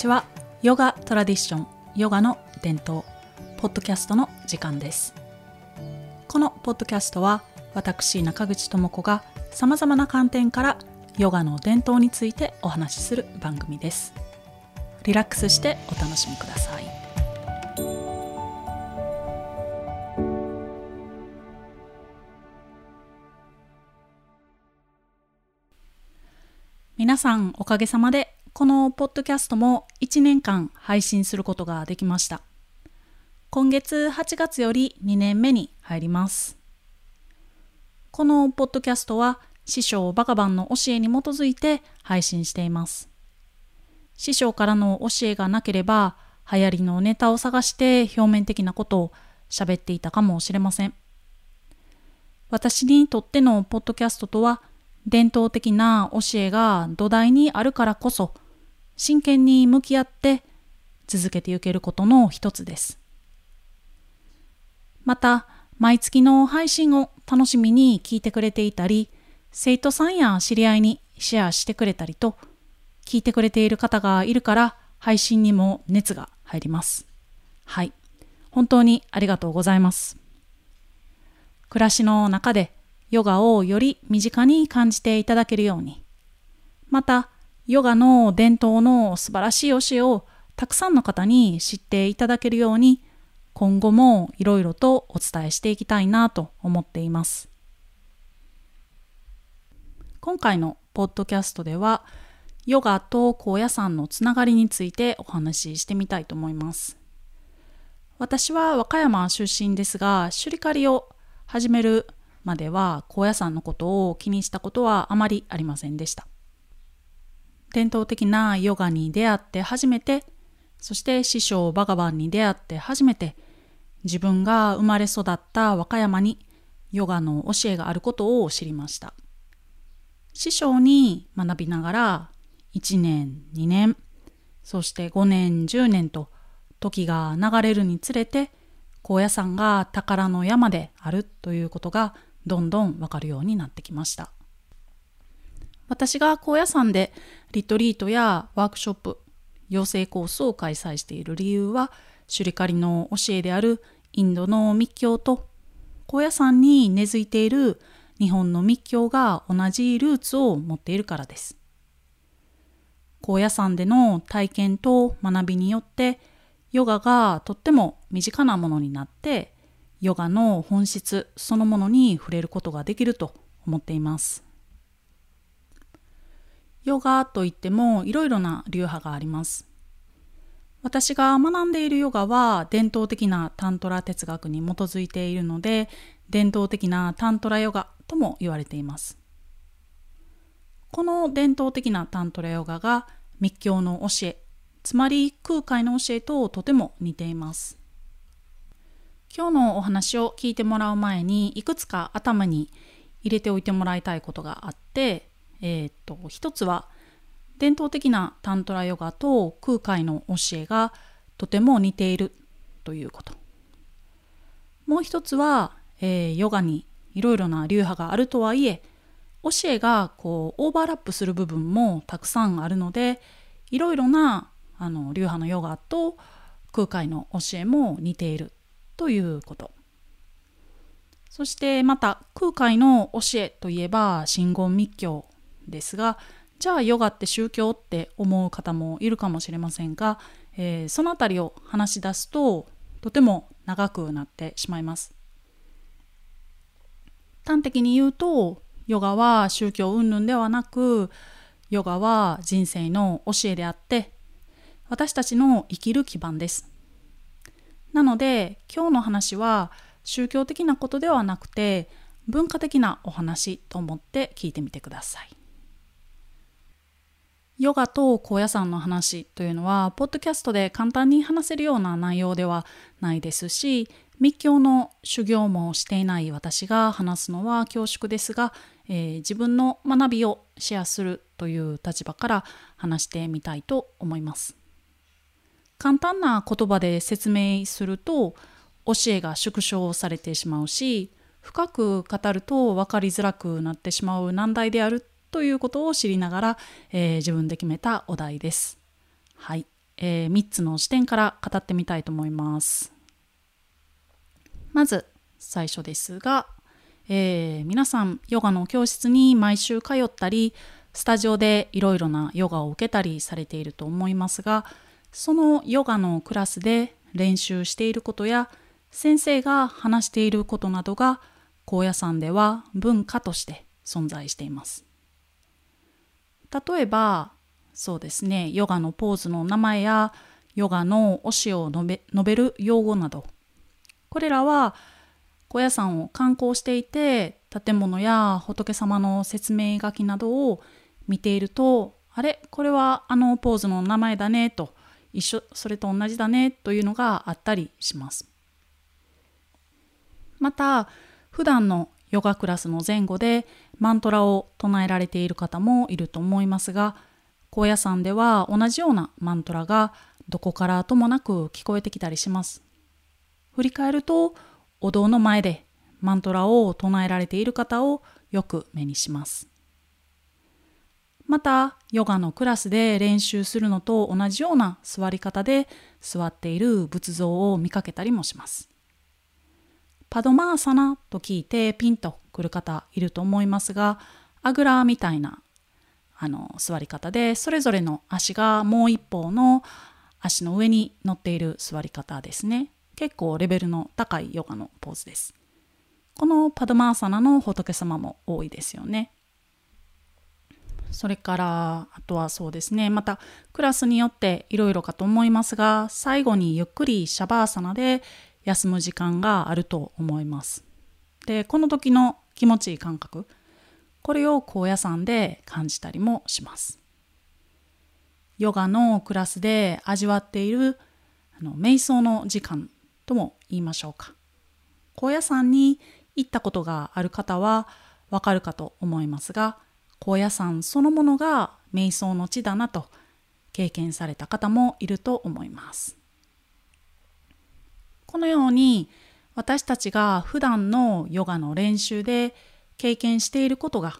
こんにちは。ヨガトラディションヨガの伝統ポッドキャストの時間です。このポッドキャストは私中口智子がさまざまな観点からヨガの伝統についてお話しする番組です。リラックスしてお楽しみください。皆さんおかげさまでこのポッドキャストも1年間配信することができました。今月8月より2年目に入ります。このポッドキャストは師匠バカバンの教えに基づいて配信しています。師匠からの教えがなければ流行りのネタを探して表面的なことを喋っていたかもしれません。私にとってのポッドキャストとは伝統的な教えが土台にあるからこそ真剣に向き合って続けていけることの一つです。また、毎月の配信を楽しみに聞いてくれていたり、生徒さんや知り合いにシェアしてくれたりと、聞いてくれている方がいるから配信にも熱が入ります。はい。本当にありがとうございます。暮らしの中でヨガをより身近に感じていただけるように、また、ヨガの伝統の素晴らしい教えをたくさんの方に知っていただけるように、今後もいろいろとお伝えしていきたいなと思っています。今回のポッドキャストでは、ヨガと高野山のつながりについてお話ししてみたいと思います。私は和歌山出身ですが、首里狩りを始めるまでは高野山のことを気にしたことはあまりありませんでした。伝統的なヨガに出会って初めて、そして師匠バガバンに出会って初めて、自分が生まれ育った和歌山にヨガの教えがあることを知りました。師匠に学びながら1年、2年、そして5年、10年と時が流れるにつれて高野山が宝の山であるということがどんどんわかるようになってきました。私が高野山でリトリートやワークショップ、養成コースを開催している理由は、シュリカリの教えであるインドの密教と高野山に根付いている日本の密教が同じルーツを持っているからです。高野山での体験と学びによってヨガがとっても身近なものになってヨガの本質そのものに触れることができると思っています。ヨガといってもいろいろな流派があります。私が学んでいるヨガは伝統的なタントラ哲学に基づいているので伝統的なタントラヨガとも言われています。この伝統的なタントラヨガが密教の教えつまり空海の教えととても似ています。今日のお話を聞いてもらう前にいくつか頭に入れておいてもらいたいことがあって、えー、っと一つは伝統的なタントラヨガと空海の教えがとても似ているということ。もう一つは、えー、ヨガにいろいろな流派があるとはいえ教えがこうオーバーラップする部分もたくさんあるのでいろいろなあの流派のヨガと空海の教えも似ているということ。そしてまた空海の教えといえば真言密教ですがじゃあヨガって宗教って思う方もいるかもしれませんが、えー、その辺りを話し出すととても長くなってしまいます端的に言うとヨガは宗教云々ではなくヨガは人生の教えであって私たちの生きる基盤ですなので今日の話は宗教的なことではなくて文化的なお話と思って聞いてみてください。ヨガと高野山の話というのはポッドキャストで簡単に話せるような内容ではないですし密教の修行もしていない私が話すのは恐縮ですが、えー、自分の学びをシェアするという立場から話してみたいと思います。簡単な言葉で説明すると教えが縮小されてしまうし深く語ると分かりづらくなってしまう難題であるということを知りながら、えー、自分で決めたお題です。はい、えー、3つの視点から語ってみたいと思います。まず最初ですが、えー、皆さんヨガの教室に毎週通ったりスタジオでいろいろなヨガを受けたりされていると思いますがそのヨガのクラスで練習していることや先生が話していることなどが高野山では文化として存在しています。例えばそうですねヨガのポーズの名前やヨガの教えを述べ述べる用語などこれらは高野山を観光していて建物や仏様の説明書きなどを見ているとあれこれはあのポーズの名前だねと一緒それと同じだねというのがあったりします。また普段のヨガクラスの前後でマントラを唱えられている方もいると思いますが高野山では同じようなマントラがどこからともなく聞こえてきたりします。振り返るとお堂の前でマントラを唱えられている方をよく目にします。またヨガのクラスで練習するのと同じような座り方で座っている仏像を見かけたりもします。パドマーサナと聞いてピンとくる方いると思いますがあぐらみたいなあの座り方でそれぞれの足がもう一方の足の上に乗っている座り方ですね。結構レベルの高いヨガのポーズです。このパドマーサナの仏様も多いですよね。それからあとはそうですね。またクラスによっていろいろかと思いますが最後にゆっくりシャバーサナで休む時間があると思います。でこの時の気持ちいい感覚これを高野山で感じたりもします。ヨガのクラスで味わっているあの瞑想の時間とも言いましょうか。高野山に行ったことがある方はわかるかと思いますが高野山そのものが瞑想の地だなと経験された方もいると思います。このように私たちが普段のヨガの練習で経験していることが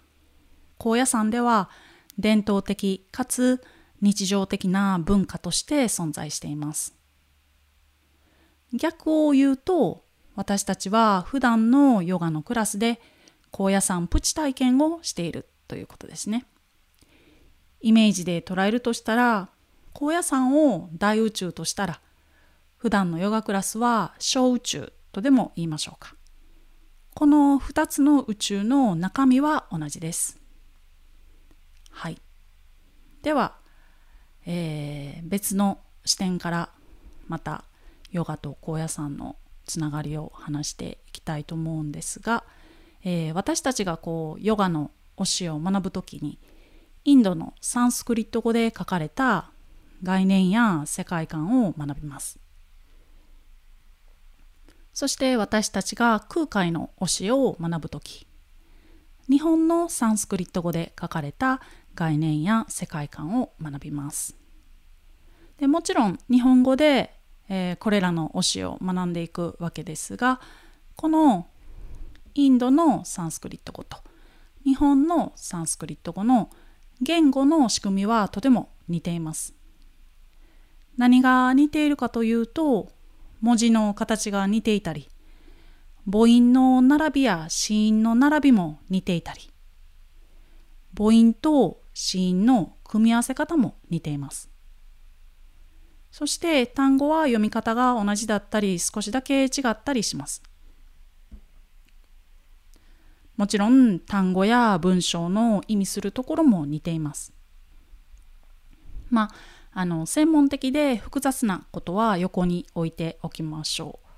高野山では伝統的かつ日常的な文化として存在しています。逆を言うと私たちは普段のヨガのクラスで高野山プチ体験をしているということですね。イメージで捉えるとしたら高野山を大宇宙としたら普段のヨガクラスは小宇宙とでも言いましょうか。この2つの宇宙の中身は同じです。はい。では、えー、別の視点からまたヨガと高野山のつながりを話していきたいと思うんですが、えー、私たちがこうヨガの教えを学ぶ時にインドのサンスクリット語で書かれた概念や世界観を学びます。そして私たちが空海の教えを学ぶ時日本のサンスクリット語で書かれた概念や世界観を学びます。でもちろん日本語で、えー、これらの教えを学んでいくわけですがこのインドのサンスクリット語と日本のサンスクリット語の言語の仕組みはとても似ています。何が似ているかというと文字の形が似ていたり母音の並びや子音の並びも似ていたり母音と子音の組み合わせ方も似ていますそして単語は読み方が同じだったり少しだけ違ったりしますもちろん単語や文章の意味するところも似ています。まあ、あの専門的で複雑なことは横に置いておきましょう。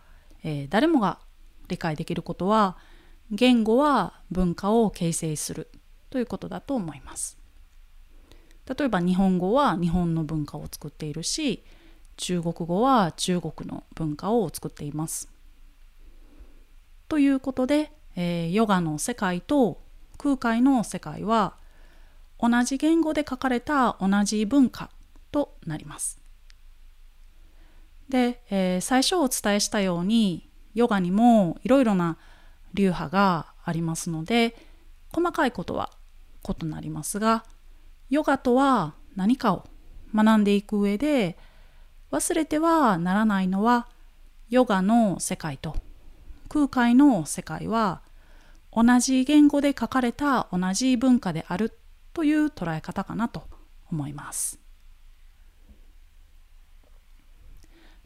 えー、誰もが理解できることは言語は文化を形成するということだと思います。例えば日本語は日本の文化を作っているし中国語は中国の文化を作っています。ということでえー、ヨガの世界と空海の世界は同じ言語で書かれた同じ文化となります。で、えー、最初お伝えしたようにヨガにもいろいろな流派がありますので細かいことは異なりますがヨガとは何かを学んでいく上で忘れてはならないのはヨガの世界と空海の世界は同じ言語で書かれた同じ文化であるという捉え方かなと思います。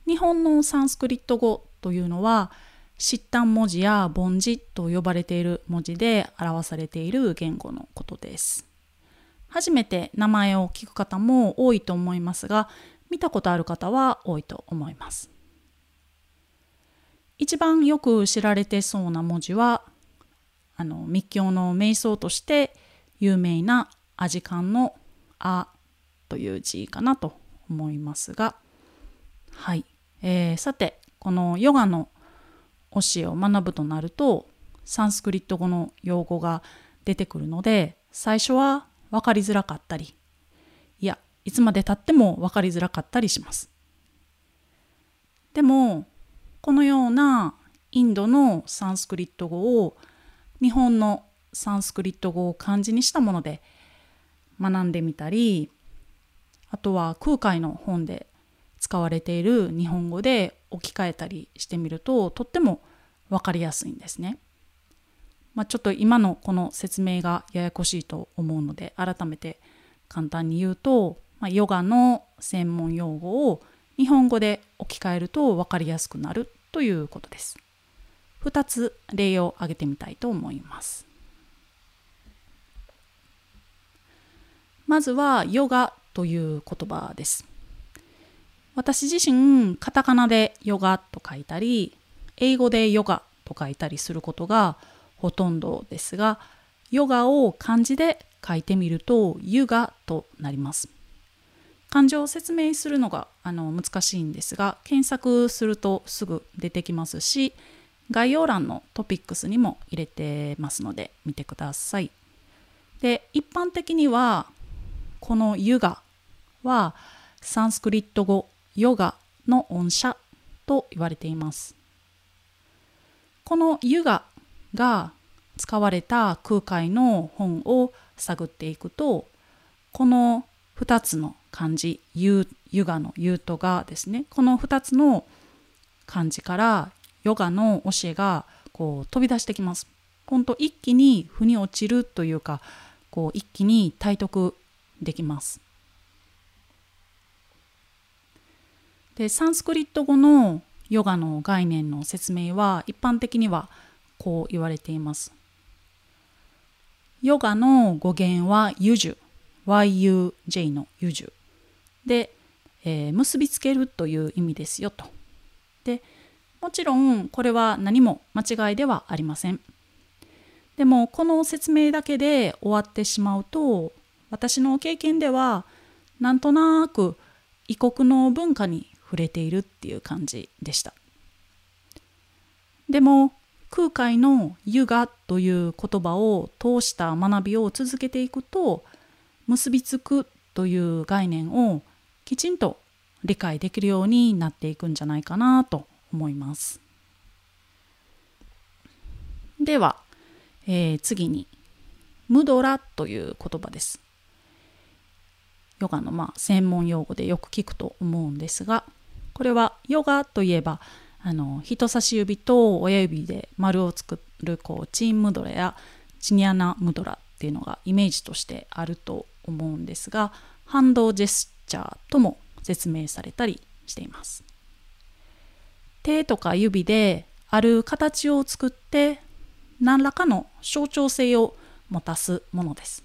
日本のサンスクリット語というのは疾患文字や凡字と呼ばれている文字で表されている言語のことです。初めて名前を聞く方も多いと思いますが見たことある方は多いと思います。一番よく知られてそうな文字はあの密教の瞑想として有名なアジカンの「あ」という字かなと思いますがはい、えー、さてこのヨガの教えを学ぶとなるとサンスクリット語の用語が出てくるので最初は分かりづらかったりいやいつまでたっても分かりづらかったりします。でもこのようなインドのサンスクリット語を日本のサンスクリット語を漢字にしたもので学んでみたりあとは空海の本で使われている日本語で置き換えたりしてみるととっても分かりやすいんですね。まあ、ちょっと今のこの説明がややこしいと思うので改めて簡単に言うと、まあ、ヨガの専門用語を日本語で置き換えると分かりやすくなるということです。2つ例を挙げてみたいと思います。まずはヨガという言葉です。私自身カタカナでヨガと書いたり英語でヨガと書いたりすることがほとんどですがヨガを漢字で書いてみるとユガとなります。漢字を説明するのがあの難しいんですが検索するとすぐ出てきますし概要欄のトピックスにも入れてますので見てください。で一般的にはこのユガはサンスクリット語ヨガの音社と言われていますこのユガが使われた空海の本を探っていくとこの2つの漢字ユユガのユとガですねこの2つの漢字からヨガの教えがこう飛び出してきます。ほんと一気に腑に落ちるというかこう一気に体得できます。でサンスクリット語のヨガの概念の説明は一般的にはこう言われています。ヨガの語源はユジュ YUJ のユジュで、えー、結びつけるという意味ですよと。でもちろんこれは何も間違いではありません。でもこの説明だけで終わってしまうと私の経験ではなんとなく異国の文化に触れているっていう感じでした。でも空海の「ユガ」という言葉を通した学びを続けていくと結びつくという概念をきちんと理解できるようになっていくんじゃないかなと思います。では、えー、次に「ムドラ」という言葉です。ヨガのまあ専門用語でよく聞くと思うんですがこれはヨガといえばあの人差し指と親指で丸を作るこうチンムドラやチニアナムドラっていうのがイメージとしてあると思うんですがハンドジェスチャーとも説明されたりしています。手とか指である形を作って何らかの象徴性を持たすものです。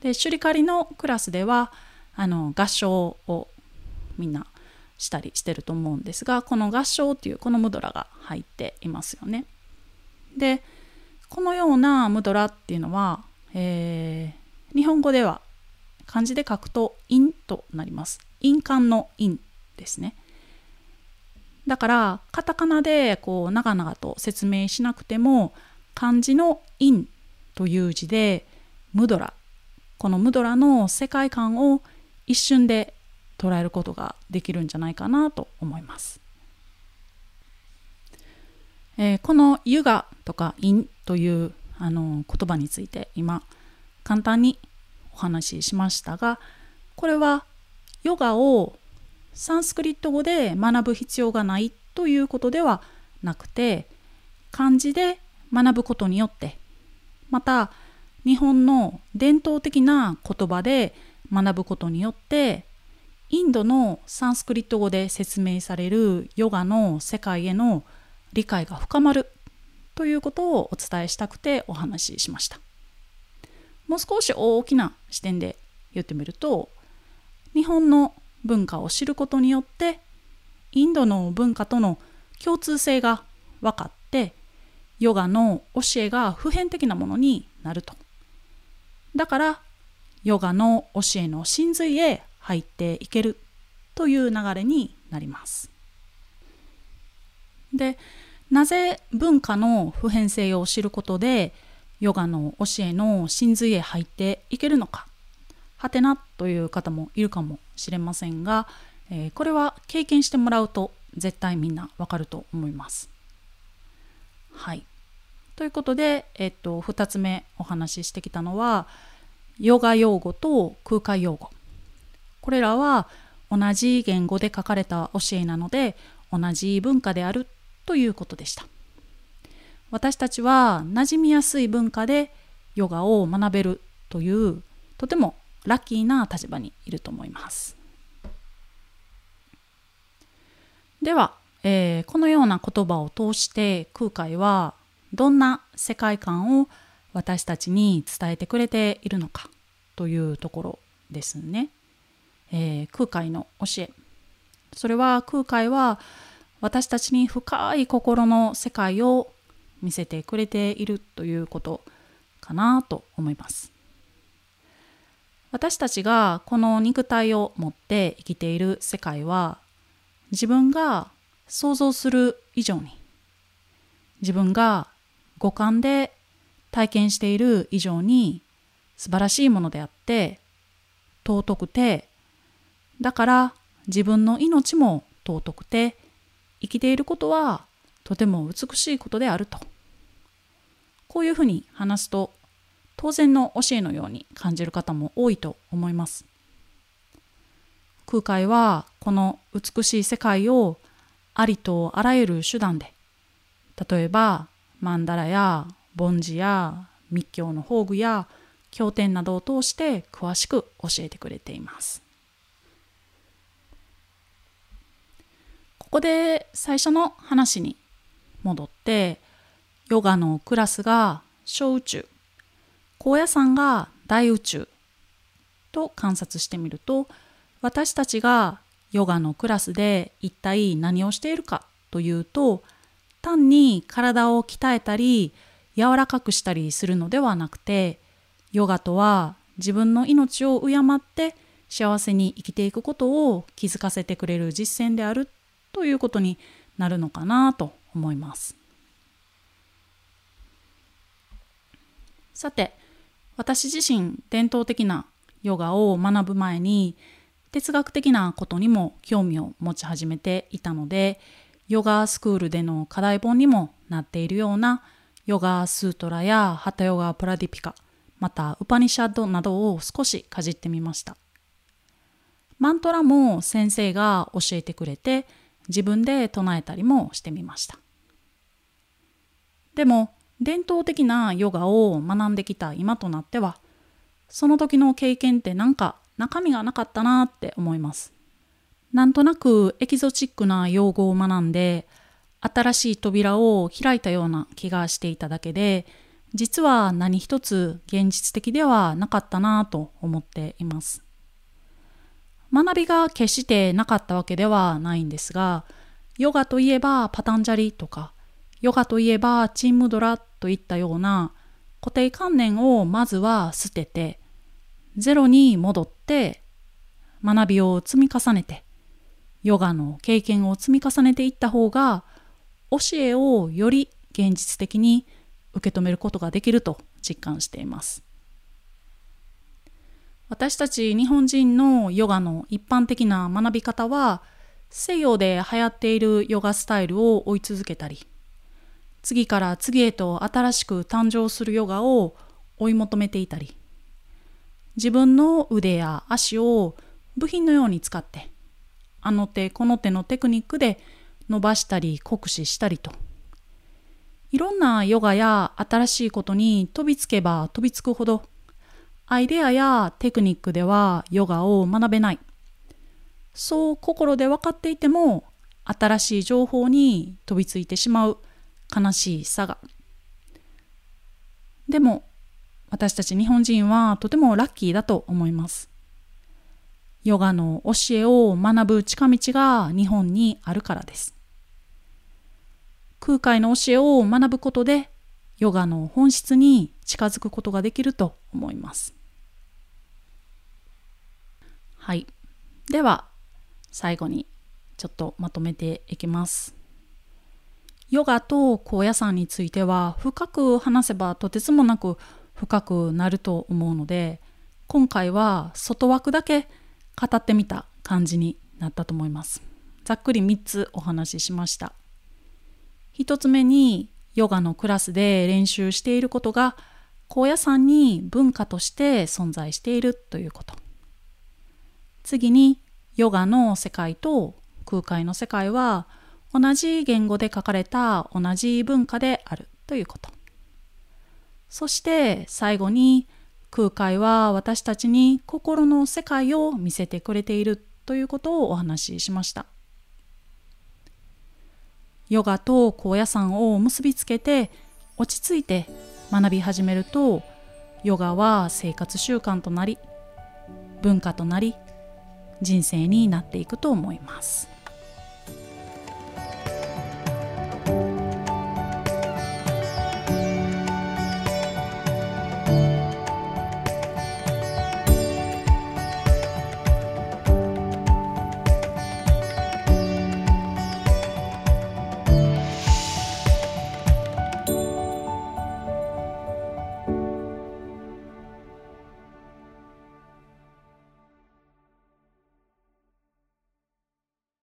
でシュリカリのクラスではあの合唱をみんなしたりしてると思うんですがこの合唱っていうこのムドラが入っていますよね。でこのようなムドラっていうのは、えー、日本語では漢字で書くと「陰」となります。印鑑の「陰」ですね。だからカタカナでこう長々と説明しなくても漢字の「陰」という字でムドラこのムドラの世界観を一瞬で捉えることができるんじゃないかなと思います。えー、この「ユガ」とか「イン」というあの言葉について今簡単にお話ししましたがこれはヨガをサンスクリット語で学ぶ必要がないということではなくて漢字で学ぶことによってまた日本の伝統的な言葉で学ぶことによってインドのサンスクリット語で説明されるヨガの世界への理解が深まるということをお伝えしたくてお話ししました。もう少し大きな視点で言ってみると日本の文化を知ることによってインドの文化との共通性が分かってヨガの教えが普遍的なものになると。だからヨガの教えの真髄へ入っていけるという流れになりますでなぜ文化の普遍性を知ることでヨガの教えの真髄へ入っていけるのかはてなという方もいるかもしれませんが、えー、これは経験してもらうと絶対みんなわかると思います。はい。ということで、えっと、2つ目お話ししてきたのはヨガ用語と空海用語。これらは同じ言語で書かれた教えなので同じ文化であるということでした。私たちは馴染みやすい文化でヨガを学べるというとてもラッキーな立場にいると思います。では、えー、このような言葉を通して空海はどんな世界観を私たちに伝えてくれているのかというところですね。えー、空海の教えそれは空海は私たちに深い心の世界を見せてくれているということかなと思います。私たちがこの肉体を持って生きている世界は自分が想像する以上に自分が五感で体験している以上に素晴らしいものであって尊くてだから自分の命も尊くて生きていることはとても美しいことであるとこういうふうに話すと当然の教えのように感じる方も多いと思います。空海はこの美しい世界をありとあらゆる手段で例えばマンダラや梵字や密教の宝具や経典などを通して詳しく教えてくれています。ここで最初の話に戻ってヨガのクラスが小宇宙高野山が大宇宙と観察してみると私たちがヨガのクラスで一体何をしているかというと単に体を鍛えたり柔らかくしたりするのではなくてヨガとは自分の命を敬って幸せに生きていくことを気づかせてくれる実践であるということになるのかなと思います。さて私自身伝統的なヨガを学ぶ前に哲学的なことにも興味を持ち始めていたのでヨガスクールでの課題本にもなっているようなヨガスートラやハタヨガプラディピカまたウパニシャッドなどを少しかじってみましたマントラも先生が教えてくれて自分で唱えたりもしてみましたでも伝統的なヨガを学んできた今となってはその時の経験ってなんか中身がなかったなって思います。なんとなくエキゾチックな用語を学んで新しい扉を開いたような気がしていただけで実は何一つ現実的ではなかったなと思っています。学びが決してなかったわけではないんですがヨガといえばパタンジャリとかヨガといえばチンムドラといったような固定観念をまずは捨ててゼロに戻って学びを積み重ねてヨガの経験を積み重ねていった方が教えをより現実的に受け止めることができると実感しています。私たち日本人のヨガの一般的な学び方は西洋で流行っているヨガスタイルを追い続けたり次から次へと新しく誕生するヨガを追い求めていたり自分の腕や足を部品のように使ってあの手この手のテクニックで伸ばしたり酷使したりといろんなヨガや新しいことに飛びつけば飛びつくほどアイデアやテクニックではヨガを学べない。そう心で分かっていても新しい情報に飛びついてしまう。悲しいさが。でも私たち日本人はとてもラッキーだと思います。ヨガの教えを学ぶ近道が日本にあるからです。空海の教えを学ぶことでヨガの本質に近づくことができると思います。はい。では最後にちょっとまとめていきます。ヨガと高野山については深く話せばとてつもなく深くなると思うので今回は外枠だけ語ってみた感じになったと思います。ざっくり3つお話ししました。1つ目にヨガのクラスで練習していることが高野山に文化として存在しているということ。次にヨガの世界と空海の世界は同じ言語で書かれた同じ文化であるということ。そして最後に空海は私たちに心の世界を見せてくれているということをお話ししました。ヨガと高野山を結びつけて落ち着いて学び始めるとヨガは生活習慣となり文化となり人生になっていくと思います。